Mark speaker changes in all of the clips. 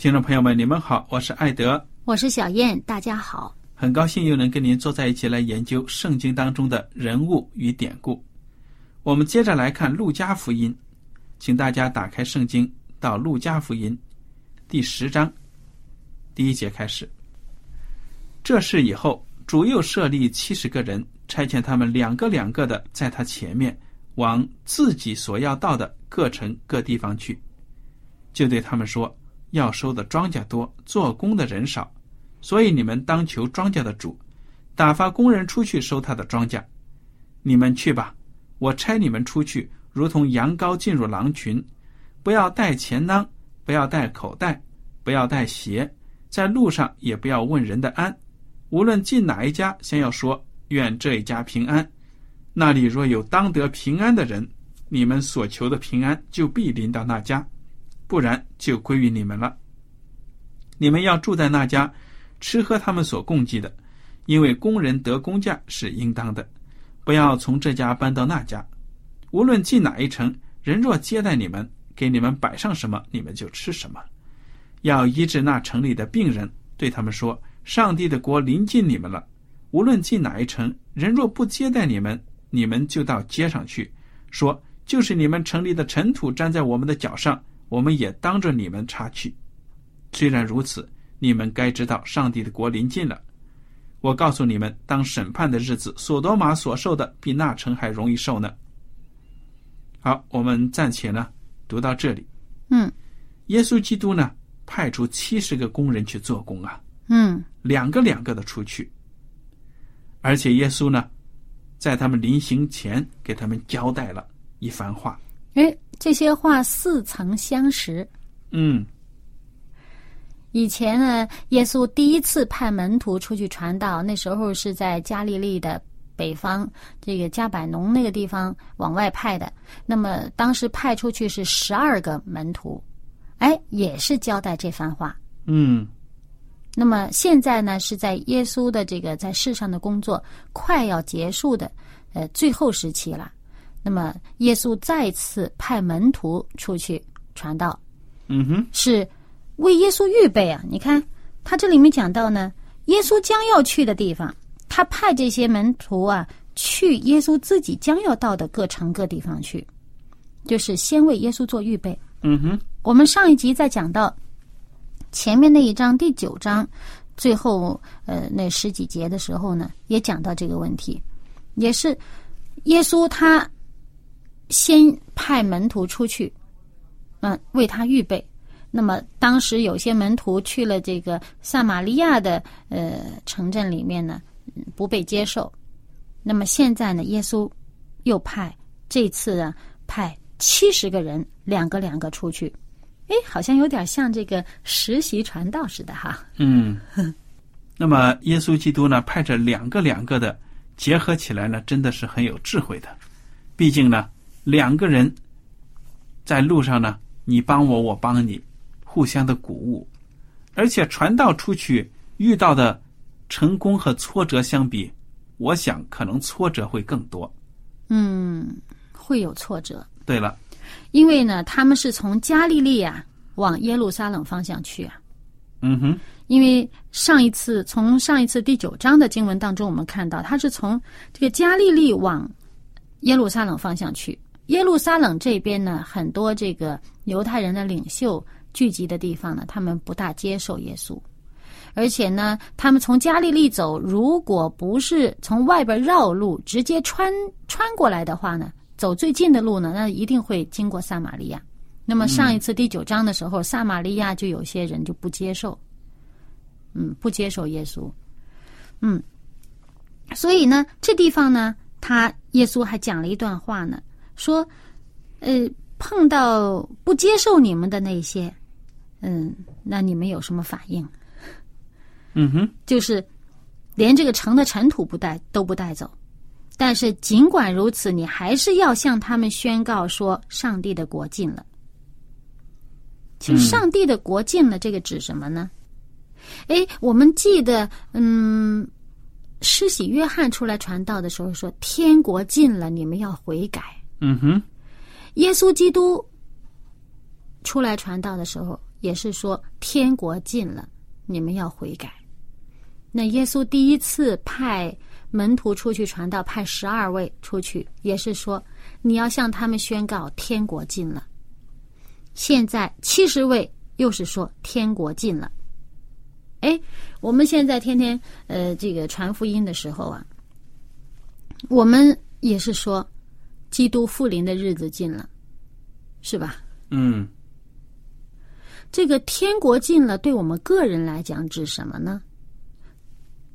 Speaker 1: 听众朋友们，你们好，我是艾德，
Speaker 2: 我是小燕，大家好，
Speaker 1: 很高兴又能跟您坐在一起来研究圣经当中的人物与典故。我们接着来看《路加福音》，请大家打开圣经到《路加福音》第十章第一节开始。这事以后，主又设立七十个人，差遣他们两个两个的在他前面，往自己所要到的各城各地方去，就对他们说。要收的庄稼多，做工的人少，所以你们当求庄稼的主，打发工人出去收他的庄稼。你们去吧，我差你们出去，如同羊羔进入狼群。不要带钱囊，不要带口袋，不要带鞋，在路上也不要问人的安。无论进哪一家，先要说愿这一家平安。那里若有当得平安的人，你们所求的平安就必临到那家。不然就归于你们了。你们要住在那家，吃喝他们所供给的，因为工人得工价是应当的。不要从这家搬到那家。无论进哪一城，人若接待你们，给你们摆上什么，你们就吃什么。要医治那城里的病人，对他们说：上帝的国临近你们了。无论进哪一城，人若不接待你们，你们就到街上去，说：就是你们城里的尘土粘在我们的脚上。我们也当着你们插去。虽然如此，你们该知道上帝的国临近了。我告诉你们，当审判的日子，索多玛所受的比那城还容易受呢。好，我们暂且呢读到这里。
Speaker 2: 嗯，
Speaker 1: 耶稣基督呢派出七十个工人去做工啊。
Speaker 2: 嗯，
Speaker 1: 两个两个的出去。而且耶稣呢，在他们临行前给他们交代了一番话。
Speaker 2: 哎。这些话似曾相识。
Speaker 1: 嗯，
Speaker 2: 以前呢，耶稣第一次派门徒出去传道，那时候是在加利利的北方，这个加百农那个地方往外派的。那么当时派出去是十二个门徒，哎，也是交代这番话。
Speaker 1: 嗯，
Speaker 2: 那么现在呢，是在耶稣的这个在世上的工作快要结束的呃最后时期了。那么，耶稣再次派门徒出去传道，
Speaker 1: 嗯哼，
Speaker 2: 是为耶稣预备啊！你看，他这里面讲到呢，耶稣将要去的地方，他派这些门徒啊去耶稣自己将要到的各城各地方去，就是先为耶稣做预备。
Speaker 1: 嗯哼，
Speaker 2: 我们上一集在讲到前面那一章第九章最后呃那十几节的时候呢，也讲到这个问题，也是耶稣他。先派门徒出去，嗯，为他预备。那么当时有些门徒去了这个撒玛利亚的呃城镇里面呢，不被接受。那么现在呢，耶稣又派这次呢派七十个人，两个两个出去。哎，好像有点像这个实习传道似的哈。
Speaker 1: 嗯，那么耶稣基督呢派着两个两个的结合起来呢，真的是很有智慧的。毕竟呢，两个人在路上呢，你帮我，我帮你，互相的鼓舞。而且传道出去遇到的成功和挫折相比，我想可能挫折会更多。
Speaker 2: 嗯，会有挫折，
Speaker 1: 对了，
Speaker 2: 因为呢，他们是从加利利啊往耶路撒冷方向去啊。
Speaker 1: 嗯哼，
Speaker 2: 因为上一次从上一次第九章的经文当中，我们看到他是从这个加利利往耶路撒冷方向去。耶路撒冷这边呢，很多这个犹太人的领袖聚集的地方呢，他们不大接受耶稣，而且呢，他们从加利利走，如果不是从外边绕路直接穿穿过来的话呢，走最近的路呢，那一定会经过撒玛利亚。那么上一次第九章的时候，撒玛利亚就有些人就不接受，嗯，不接受耶稣，嗯，所以呢，这地方呢，他耶稣还讲了一段话呢，说，呃，碰到不接受你们的那些，嗯，那你们有什么反应？
Speaker 1: 嗯哼，
Speaker 2: 就是连这个城的尘土不带都不带走，但是尽管如此，你还是要向他们宣告说，上帝的国近了。其实，上帝的国近了，这个指什么呢？哎，我们记得，嗯，施洗约翰出来传道的时候说：“天国近了，你们要悔改。”
Speaker 1: 嗯哼，
Speaker 2: 耶稣基督出来传道的时候也是说：“天国近了，你们要悔改。”那耶稣第一次派门徒出去传道，派十二位出去，也是说：“你要向他们宣告，天国近了。”现在七十位又是说天国近了，哎，我们现在天天呃这个传福音的时候啊，我们也是说基督复临的日子近了，是吧？
Speaker 1: 嗯，
Speaker 2: 这个天国近了，对我们个人来讲指什么呢？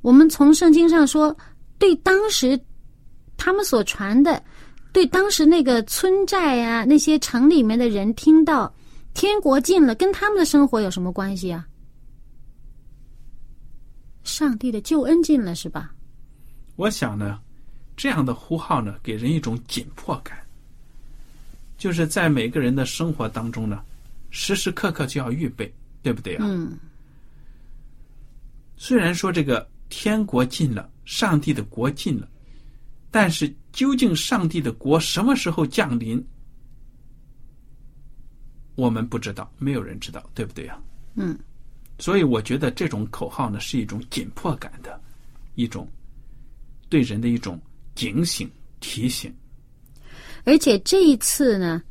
Speaker 2: 我们从圣经上说，对当时他们所传的。对当时那个村寨啊，那些城里面的人听到天国近了，跟他们的生活有什么关系啊？上帝的救恩近了，是吧？
Speaker 1: 我想呢，这样的呼号呢，给人一种紧迫感，就是在每个人的生活当中呢，时时刻刻就要预备，对不对啊？
Speaker 2: 嗯。
Speaker 1: 虽然说这个天国近了，上帝的国近了。但是，究竟上帝的国什么时候降临，我们不知道，没有人知道，对不对啊？
Speaker 2: 嗯。
Speaker 1: 所以，我觉得这种口号呢，是一种紧迫感的一种对人的一种警醒提醒。
Speaker 2: 而且这一次呢，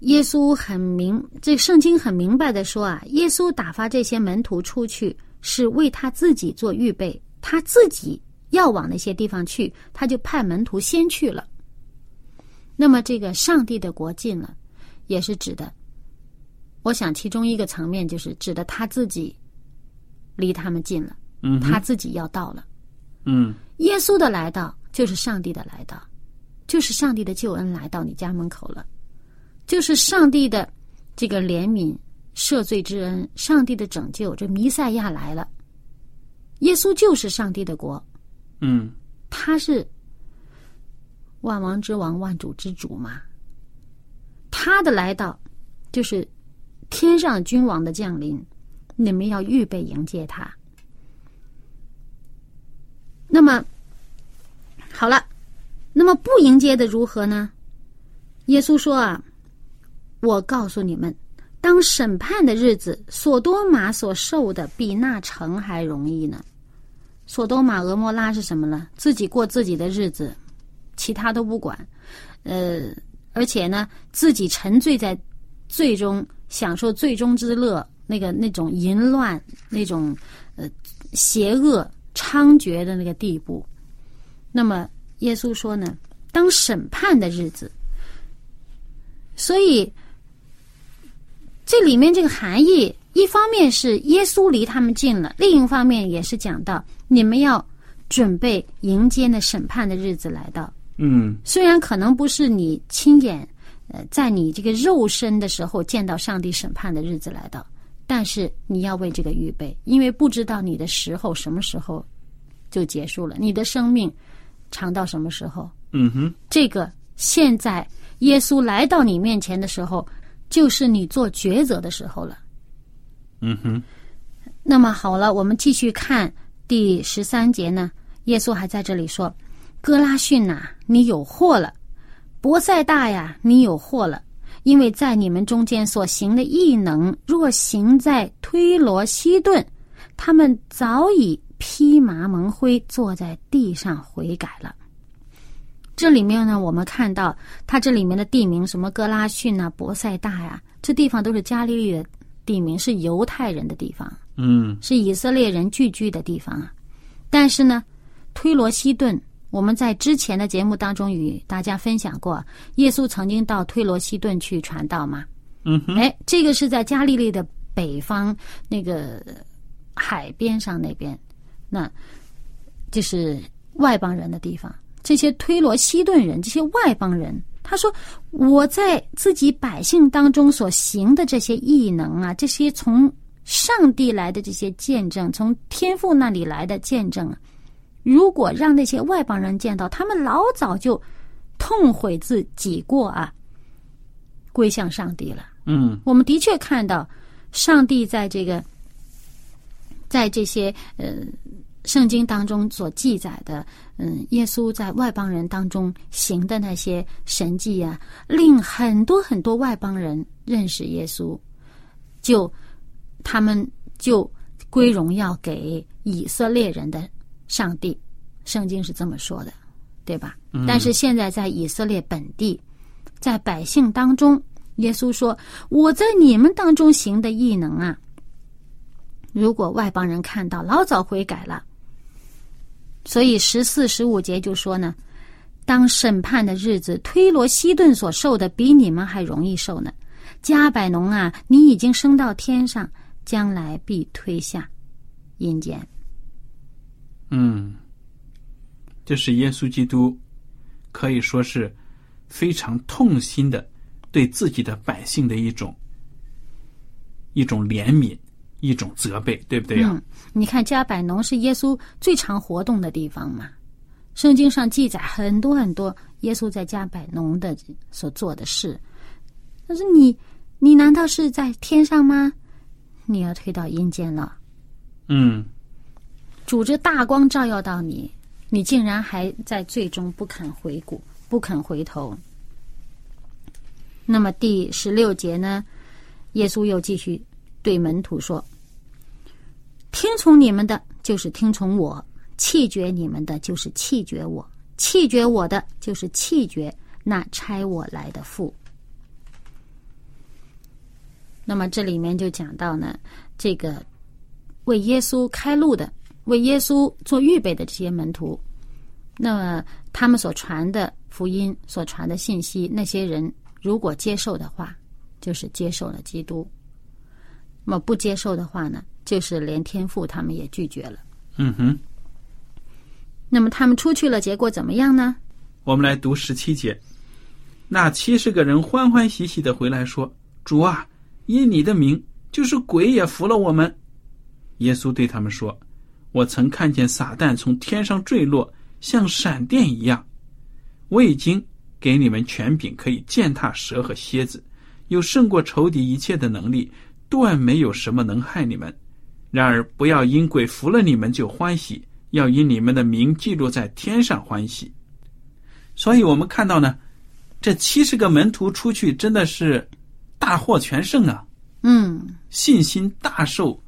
Speaker 2: 耶稣很明，这圣经很明白的说啊，耶稣打发这些门徒出去，是为他自己做预备，他自己。要往那些地方去，他就派门徒先去了。那么，这个上帝的国近了，也是指的，我想其中一个层面就是指的他自己离他们近了，
Speaker 1: 嗯，
Speaker 2: 他自己要到了，
Speaker 1: 嗯，
Speaker 2: 耶稣的来到就是上帝的来到，就是上帝的救恩来到你家门口了，就是上帝的这个怜悯、赦罪之恩，上帝的拯救，这弥赛亚来了，耶稣就是上帝的国。
Speaker 1: 嗯，
Speaker 2: 他是万王之王、万主之主嘛？他的来到就是天上君王的降临，你们要预备迎接他。那么好了，那么不迎接的如何呢？耶稣说啊，我告诉你们，当审判的日子，所多玛所受的比那城还容易呢。索多玛、俄摩拉是什么呢？自己过自己的日子，其他都不管，呃，而且呢，自己沉醉在最终享受最终之乐，那个那种淫乱、那种呃邪恶猖獗的那个地步。那么耶稣说呢，当审判的日子，所以这里面这个含义。一方面是耶稣离他们近了，另一方面也是讲到你们要准备迎接那审判的日子来到。
Speaker 1: 嗯，
Speaker 2: 虽然可能不是你亲眼呃在你这个肉身的时候见到上帝审判的日子来到，但是你要为这个预备，因为不知道你的时候什么时候就结束了，你的生命长到什么时候？
Speaker 1: 嗯哼，
Speaker 2: 这个现在耶稣来到你面前的时候，就是你做抉择的时候了。
Speaker 1: 嗯哼，
Speaker 2: 那么好了，我们继续看第十三节呢。耶稣还在这里说：“哥拉逊呐、你有祸了；博赛大呀，你有祸了。因为在你们中间所行的异能，若行在推罗西顿，他们早已披麻蒙灰，坐在地上悔改了。”这里面呢，我们看到它这里面的地名，什么哥拉逊呐、伯赛大呀，这地方都是加利利的地名，是犹太人的地方。
Speaker 1: 嗯
Speaker 2: 是以色列人聚居的地方啊。但是呢，推罗西顿，我们在之前的节目当中与大家分享过，耶稣曾经到推罗西顿去传道嘛。
Speaker 1: 嗯哼，
Speaker 2: 哎，这个是在加利利的北方那个海边上那边，那就是外邦人的地方。这些推罗西顿人，这些外邦人，他说我在自己百姓当中所行的这些异能啊，这些从上帝来的这些见证，从天父那里来的见证啊，如果让那些外邦人见到，他们老早就痛悔自己过啊，归向上帝了。
Speaker 1: 嗯
Speaker 2: 我们的确看到，上帝在这个，在这些呃圣经当中所记载的，嗯，耶稣在外邦人当中行的那些神迹啊，令很多很多外邦人认识耶稣，就他们就归荣耀给以色列人的上帝。圣经是这么说的，对吧？但是现在在以色列本地，在百姓当中，耶稣说：“我在你们当中行的异能啊，如果外邦人看到，老早悔改了。”所以十四、十五节就说呢，当审判的日子，推罗西顿所受的比你们还容易受呢。加百农啊，你已经升到天上，将来必推下阴间。
Speaker 1: 嗯，这是耶稣基督可以说是非常痛心的对自己的百姓的一种一种怜悯，一种责备，对不对呀、
Speaker 2: 嗯，你看加百农是耶稣最常活动的地方嘛。圣经上记载很多很多耶稣在加百农的所做的事。但是你，你难道是在天上吗？你要推到阴间了。
Speaker 1: 嗯
Speaker 2: 主这大光照耀到你，你竟然还在最终不肯回顾，不肯回头。那么第十六节呢？耶稣又继续对门徒说：“听从你们的，就是听从我；弃绝你们的，就是弃绝我；弃绝我的，就是弃绝那差我来的父。”那么这里面就讲到呢，这个为耶稣开路的、为耶稣做预备的这些门徒，那么他们所传的福音、所传的信息，那些人如果接受的话，就是接受了基督；那么不接受的话呢，就是连天父他们也拒绝了。
Speaker 1: 嗯哼，
Speaker 2: 那么他们出去了，结果怎么样呢？
Speaker 1: 我们来读十七节。那七十个人欢欢喜喜的回来说：“主啊，因你的名，就是鬼也服了我们。”耶稣对他们说：“我曾看见撒旦从天上坠落，像闪电一样。我已经给你们权柄，可以践踏蛇和蝎子，有胜过仇敌一切的能力，断没有什么能害你们。然而不要因鬼服了你们就欢喜，要因你们的名记录在天上欢喜。”所以我们看到呢，这七十个门徒出去真的是大获全胜啊，
Speaker 2: 嗯，
Speaker 1: 信心大受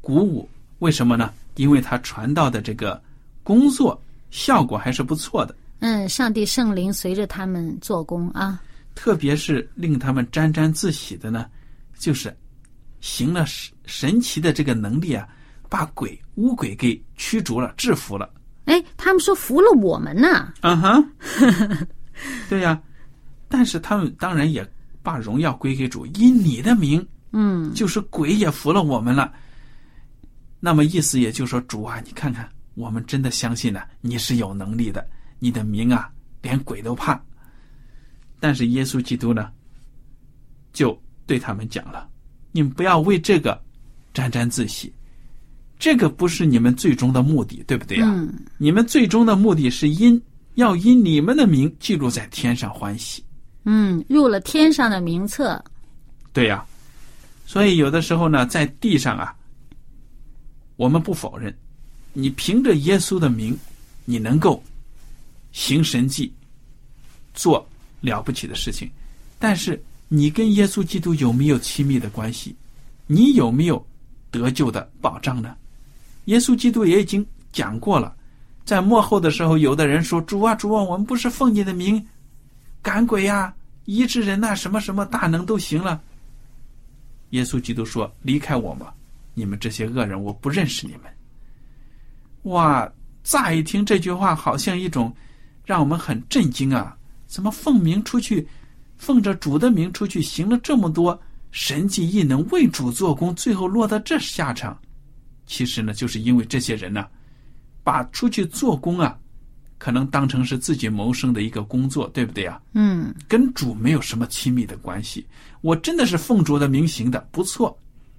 Speaker 1: 鼓舞。为什么呢？因为他传道的这个工作效果还是不错的，
Speaker 2: 嗯，上帝圣灵随着他们做工啊，
Speaker 1: 特别是令他们沾沾自喜的呢，就是行了神神奇的这个能力啊，把鬼巫鬼给驱逐了、制服了。
Speaker 2: 哎，他们说服了我们呢。
Speaker 1: 嗯哼，对呀、但是他们当然也把荣耀归给主，因你的名，
Speaker 2: 嗯，
Speaker 1: 就是鬼也服了我们了。那么意思也就是说，主啊，你看看，我们真的相信了、你是有能力的，你的名啊，连鬼都怕。但是耶稣基督呢，就对他们讲了：你们不要为这个沾沾自喜，这个不是你们最终的目的，对不对呀、
Speaker 2: 嗯
Speaker 1: 你们最终的目的是因要因你们的名记录在天上欢喜。
Speaker 2: 嗯，入了天上的名册。
Speaker 1: 对呀，所以有的时候呢，在地上啊，我们不否认，你凭着耶稣的名，你能够行神迹，做了不起的事情，但是你跟耶稣基督有没有亲密的关系？你有没有得救的保障呢？耶稣基督也已经讲过了，在幕后的时候，有的人说：“主啊，主啊，我们不是奉你的名赶鬼呀、医治人呐、什么什么大能都行了。”耶稣基督说：“离开我吧，你们这些恶人，我不认识你们。”哇！乍一听这句话，好像一种让我们很震惊啊！怎么奉名出去，奉着主的名出去行了这么多神迹异能，为主做工，最后落到这下场？其实呢，就是因为这些人呢，把出去做工啊，可能当成是自己谋生的一个工作，对不对啊？
Speaker 2: 嗯
Speaker 1: 跟主没有什么亲密的关系。我真的是奉主的名行的，不错。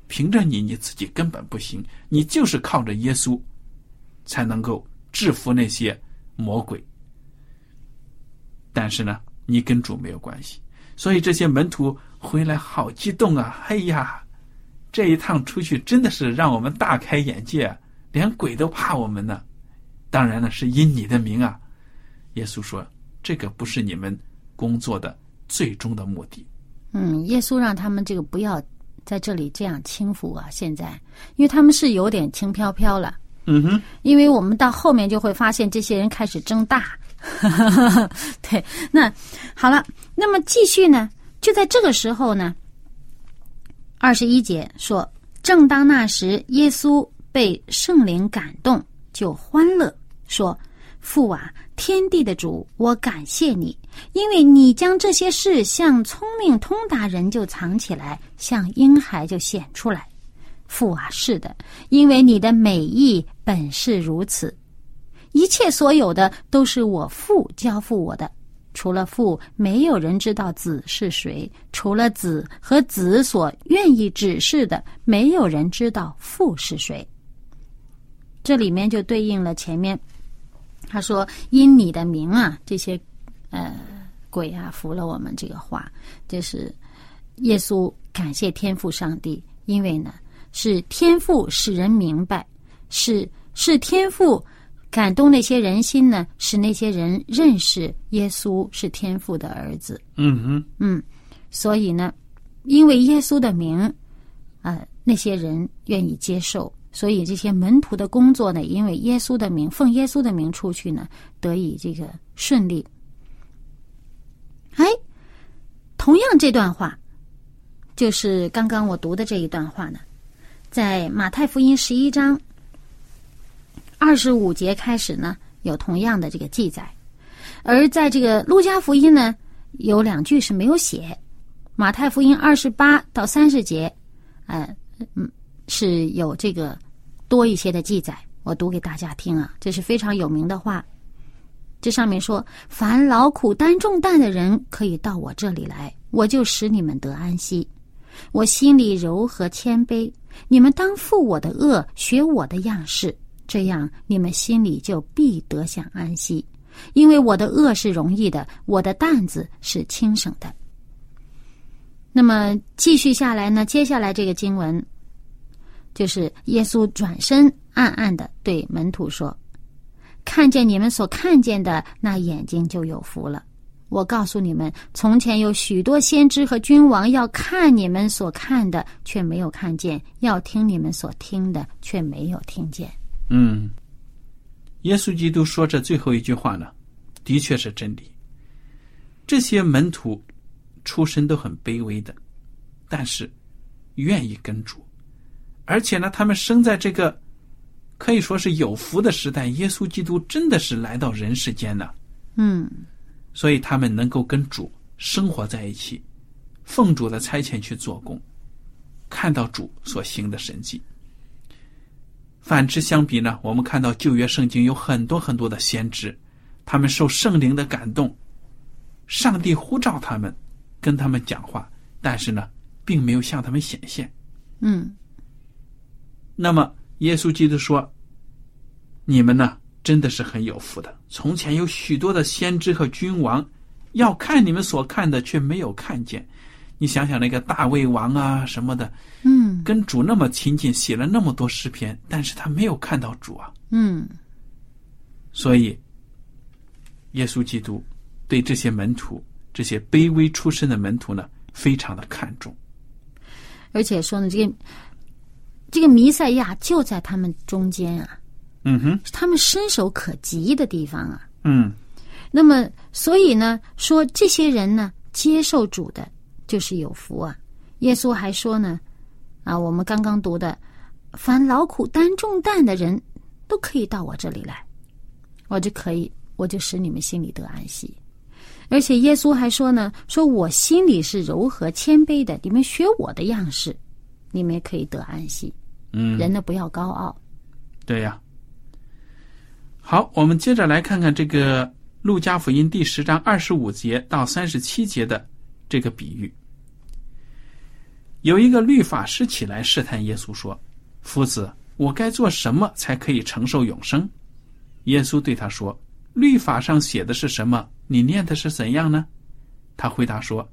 Speaker 1: 凭着你，你自己根本不行，你就是靠着耶稣，才能够制服那些魔鬼。但是呢，你跟主没有关系，所以这些门徒回来好激动啊！哎呀，这一趟出去真的是让我们大开眼界啊，连鬼都怕我们呢。当然了，是因你的名啊。耶稣说：“这个不是你们工作的最终的目的。
Speaker 2: 嗯，耶稣让他们这个不要在这里这样轻浮啊！现在，因为他们是有点轻飘飘了。”
Speaker 1: 嗯哼，
Speaker 2: 因为我们到后面就会发现，这些人开始争大。对，那好了，那么继续呢？就在这个时候呢，二十一节说：“正当那时，耶稣被圣灵感动，就欢乐，说：‘父啊，天地的主，我感谢你，因为你将这些事向聪明通达人就藏起来，向婴孩就显出来。’父啊，是的，因为你的美意本是如此。一切所有的都是我父交付我的，除了父，没有人知道子是谁；除了子和子所愿意指示的，没有人知道父是谁。这里面就对应了前面他说：“因你的名啊，这些呃鬼啊服了我们。”这个话就是耶稣感谢天父上帝，因为呢。是天赋使人明白，是是天赋感动那些人心呢，使那些人认识耶稣是天父的儿子。
Speaker 1: 嗯哼，
Speaker 2: 嗯，所以呢，因为耶稣的名，啊、那些人愿意接受，所以这些门徒的工作呢，因为耶稣的名，奉耶稣的名出去呢，得以这个顺利。哎，同样这段话，就是刚刚我读的这一段话呢。在马太福音十一章二十五节开始呢，有同样的这个记载；而在这个路加福音呢，有两句是没有写。马太福音二十八到三十节，呃，嗯，是有这个多一些的记载。我读给大家听啊，这是非常有名的话。这上面说：“凡劳苦担重担的人，可以到我这里来，我就使你们得安息。我心里柔和谦卑。”你们当负我的恶，学我的样式，这样你们心里就必得享安息。因为我的恶是容易的，我的担子是轻省的。那么继续下来呢？接下来这个经文，就是耶稣转身暗暗的对门徒说：“看见你们所看见的，那眼睛就有福了。”我告诉你们，从前有许多先知和君王要看你们所看的，却没有看见；要听你们所听的，却没有听见。
Speaker 1: 嗯，耶稣基督说这最后一句话呢，的确是真理。这些门徒出身都很卑微的，但是愿意跟主，而且呢，他们生在这个可以说是有福的时代。耶稣基督真的是来到人世间呢。
Speaker 2: 嗯。
Speaker 1: 所以他们能够跟主生活在一起，奉主的差遣去做工，看到主所行的神迹。反之相比呢，我们看到旧约圣经有很多很多的先知，他们受圣灵的感动，上帝呼召他们，跟他们讲话，但是呢，并没有向他们显现。
Speaker 2: 嗯。
Speaker 1: 那么耶稣基督说：“你们呢，真的是很有福的。从前有许多的先知和君王，要看你们所看的，却没有看见。你想想那个大卫王啊什么的，
Speaker 2: 嗯
Speaker 1: 跟主那么亲近，写了那么多诗篇，但是他没有看到主啊。
Speaker 2: 嗯
Speaker 1: 所以，耶稣基督对这些门徒，这些卑微出身的门徒呢，非常的看重。
Speaker 2: 而且说呢，这个这个弥赛亚就在他们中间啊，
Speaker 1: 嗯哼，
Speaker 2: 是他们伸手可及的地方啊。
Speaker 1: 嗯
Speaker 2: 那么，所以呢，说这些人呢，接受主的，就是有福啊。耶稣还说呢，啊，我们刚刚读的，凡劳苦担重担的人，都可以到我这里来，我就可以，我就使你们心里得安息。而且耶稣还说呢，说我心里是柔和谦卑的，你们学我的样式，你们也可以得安息。
Speaker 1: 嗯，
Speaker 2: 人呢，不要高傲。
Speaker 1: 对呀。好，我们接着来看看这个路加福音第十章二十五节到三十七节的这个比喻。有一个律法师起来试探耶稣说：“夫子，我该做什么才可以承受永生？”耶稣对他说：“律法上写的是什么？你念的是怎样呢？”他回答说：“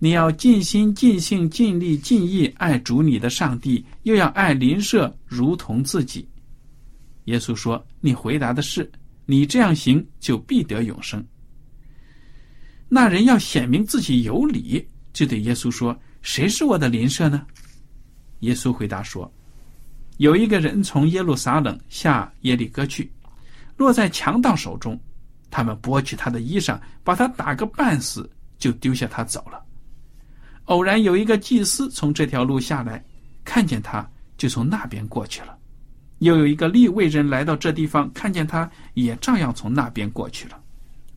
Speaker 1: 你要尽心、尽性、尽力、尽意爱主你的上帝，又要爱邻舍如同自己。”耶稣说：“你回答的是，你这样行就必得永生。”那人要显明自己有理，就对耶稣说：“谁是我的邻舍呢？”耶稣回答说：“有一个人从耶路撒冷下耶利哥去，落在强盗手中，他们剥去他的衣裳，把他打个半死，就丢下他走了。偶然有一个祭司从这条路下来，看见他，就从那边过去了。又有一个利未人来到这地方，看见他，也照样从那边过去了。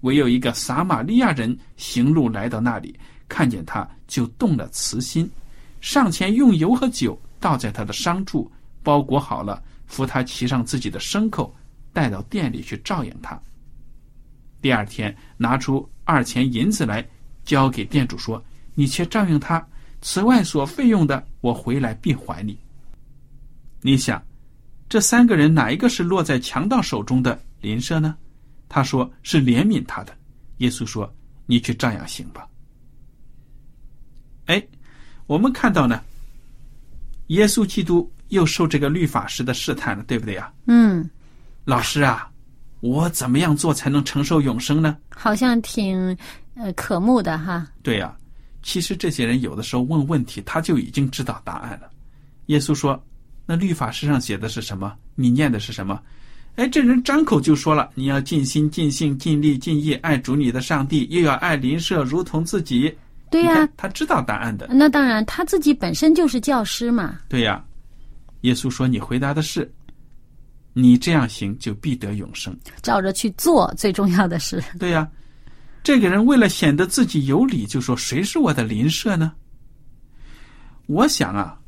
Speaker 1: 唯有一个撒玛利亚人行路来到那里，看见他，就动了慈心，上前用油和酒倒在他的伤处，包裹好了，扶他骑上自己的牲口，带到店里去照应他。第二天拿出二钱银子来，交给店主说：“你且照应他，此外所费用的，我回来必还你。”你想，这三个人哪一个是落在强盗手中的邻舍呢？他说是怜悯他的。耶稣说：“你去照样行吧。”哎，我们看到呢，耶稣基督又受这个律法师的试探了，对不对呀？
Speaker 2: 嗯，
Speaker 1: 老师啊，我怎么样做才能承受永生呢？
Speaker 2: 好像挺呃可慕的哈。
Speaker 1: 对呀、其实这些人有的时候问问题，他就已经知道答案了。耶稣说：“那律法师上写的是什么？你念的是什么？”哎，这人张口就说了：“你要尽心、尽性、尽力、尽意爱主你的上帝，又要爱邻舍如同自己。”
Speaker 2: 对呀、
Speaker 1: 他知道答案的。
Speaker 2: 那当然，他自己本身就是教师嘛。
Speaker 1: 对呀、耶稣说：“你回答的是，你这样行就必得永生。
Speaker 2: 照着去做，最重要的是，”
Speaker 1: 对呀、这个人为了显得自己有理，就说：“谁是我的邻舍呢？”我想啊，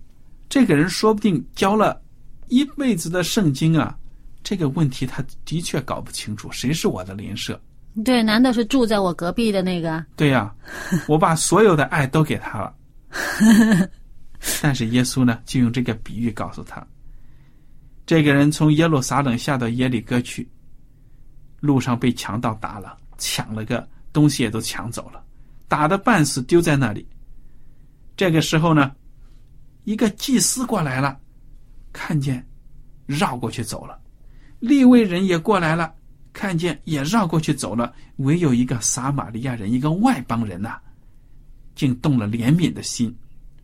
Speaker 1: 这个人说不定教了一辈子的圣经啊，这个问题他的确搞不清楚，谁是我的邻舍？
Speaker 2: 对，难道是住在我隔壁的那个？
Speaker 1: 对呀、我把所有的爱都给他了。但是耶稣呢，就用这个比喻告诉他，这个人从耶路撒冷下到耶利哥去，路上被强盗打了，抢了个东西也都抢走了，打的半死，丢在那里。这个时候呢，一个祭司过来了，看见，绕过去走了；利未人也过来了，看见也绕过去走了。唯有一个撒玛利亚人，一个外邦人呐、竟动了怜悯的心，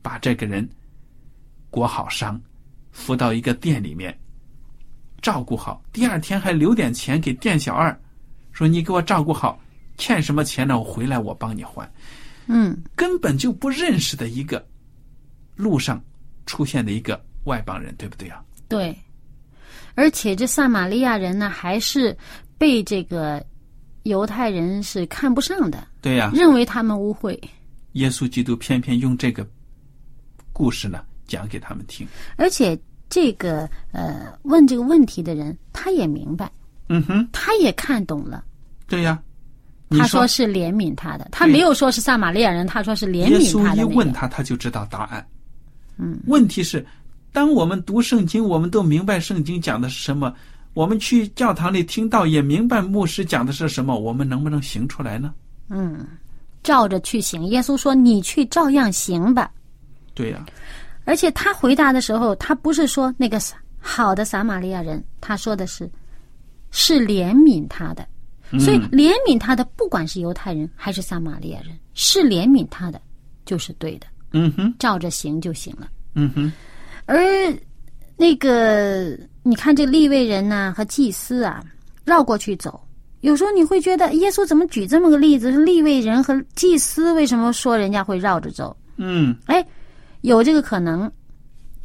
Speaker 1: 把这个人裹好伤，扶到一个店里面，照顾好。第二天还留点钱给店小二，说：“你给我照顾好，欠什么钱呢？我回来我帮你还。”
Speaker 2: 嗯，
Speaker 1: 根本就不认识的一个路上出现的一个外邦人，对不对啊？
Speaker 2: 对。而且这撒玛利亚人呢，还是被这个犹太人是看不上的，
Speaker 1: 对呀、
Speaker 2: 认为他们污秽。
Speaker 1: 耶稣基督偏偏用这个故事呢讲给他们听。
Speaker 2: 而且这个呃问这个问题的人，他也明白，
Speaker 1: 嗯哼，
Speaker 2: 他也看懂了。
Speaker 1: 对呀、你
Speaker 2: 他
Speaker 1: 说
Speaker 2: 说是怜悯他的，他没有说是撒玛利亚人，他说是怜
Speaker 1: 耶
Speaker 2: 悯
Speaker 1: 稣一
Speaker 2: 他的那个。
Speaker 1: 问他，他就知道答案。
Speaker 2: 嗯，
Speaker 1: 问题是，当我们读圣经，我们都明白圣经讲的是什么，我们去教堂里听到，也明白牧师讲的是什么，我们能不能行出来呢？
Speaker 2: 嗯，照着去行。耶稣说：“你去照样行吧。
Speaker 1: 对呀、”
Speaker 2: 而且他回答的时候，他不是说那个好的撒玛利亚人，他说的是是怜悯他的。所以怜悯他的，不管是犹太人还是撒玛利亚人，是怜悯他的，就是对的，
Speaker 1: 嗯哼，
Speaker 2: 照着行就行了。
Speaker 1: 嗯哼，
Speaker 2: 而那个，你看这立位人呢、和祭司啊，绕过去走，有时候你会觉得耶稣怎么举这么个例子？是立位人和祭司为什么说人家会绕着走？
Speaker 1: 嗯
Speaker 2: 哎，有这个可能，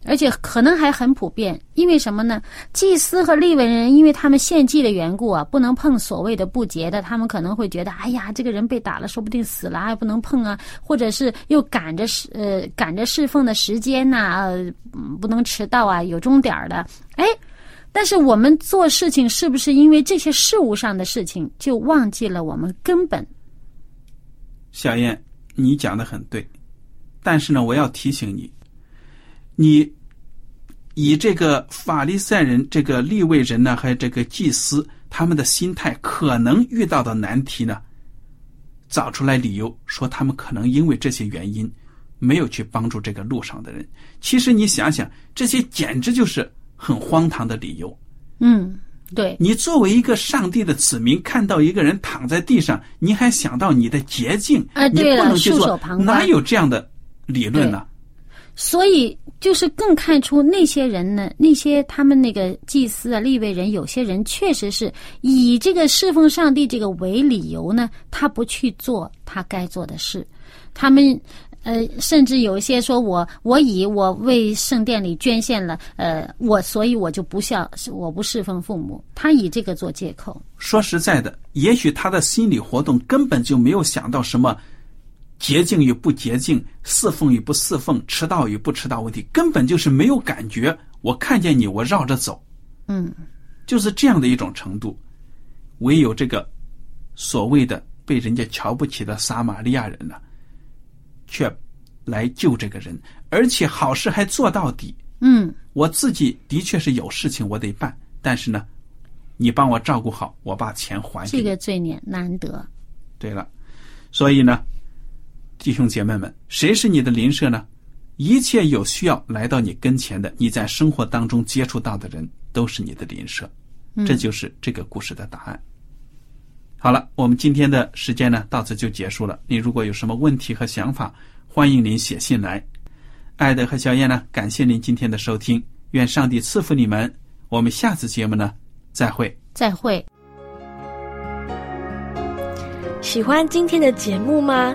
Speaker 2: 而且可能还很普遍。因为什么呢？祭司和利未人，因为他们献祭的缘故啊，不能碰所谓的不洁的，他们可能会觉得，哎呀，这个人被打了，说不定死了，还不能碰啊，或者是又赶着侍呃赶着侍奉的时间呐、呃，不能迟到啊，有钟点儿的，哎。但是我们做事情是不是因为这些事物上的事情，就忘记了我们根本？
Speaker 1: 小燕，你讲的很对，但是呢，我要提醒你，你以这个法利赛人、这个立位人呢，还有这个祭司，他们的心态可能遇到的难题呢，找出来理由说他们可能因为这些原因没有去帮助这个路上的人。其实你想想，这些简直就是很荒唐的理由。
Speaker 2: 嗯，对，
Speaker 1: 你作为一个上帝的子民，看到一个人躺在地上，你还想到你的捷径，你
Speaker 2: 啊对了
Speaker 1: 不能去做
Speaker 2: 袖手旁，观
Speaker 1: 哪有这样的理论呢？
Speaker 2: 所以就是更看出那些人呢，那些他们那个祭司啊、立位人，有些人确实是以这个侍奉上帝这个为理由呢，他不去做他该做的事，他们。呃，甚至有一些说我我以我为圣殿里捐献了，呃，我所以我就不孝，我不侍奉父母，他以这个做借口。
Speaker 1: 说实在的，也许他的心理活动根本就没有想到什么洁净与不洁净、侍奉与不侍奉、迟到与不迟到问题，根本就是没有感觉。我看见你，我绕着走，
Speaker 2: 嗯，
Speaker 1: 就是这样的一种程度。唯有这个所谓的被人家瞧不起的撒玛利亚人呢，却来救这个人，而且好事还做到底。
Speaker 2: 嗯，
Speaker 1: 我自己的确是有事情我得办，但是呢，你帮我照顾好，我把钱还给你。
Speaker 2: 这个罪孽难得。
Speaker 1: 对了，所以呢，弟兄姐妹们，谁是你的邻舍呢？一切有需要来到你跟前的，你在生活当中接触到的人，都是你的邻舍。这就是这个故事的答案。好了，我们今天的时间呢，到此就结束了。你如果有什么问题和想法，欢迎您写信来。爱德和小燕呢，感谢您今天的收听，愿上帝赐福你们。我们下次节目呢，再会。
Speaker 2: 再会。
Speaker 3: 喜欢今天的节目吗？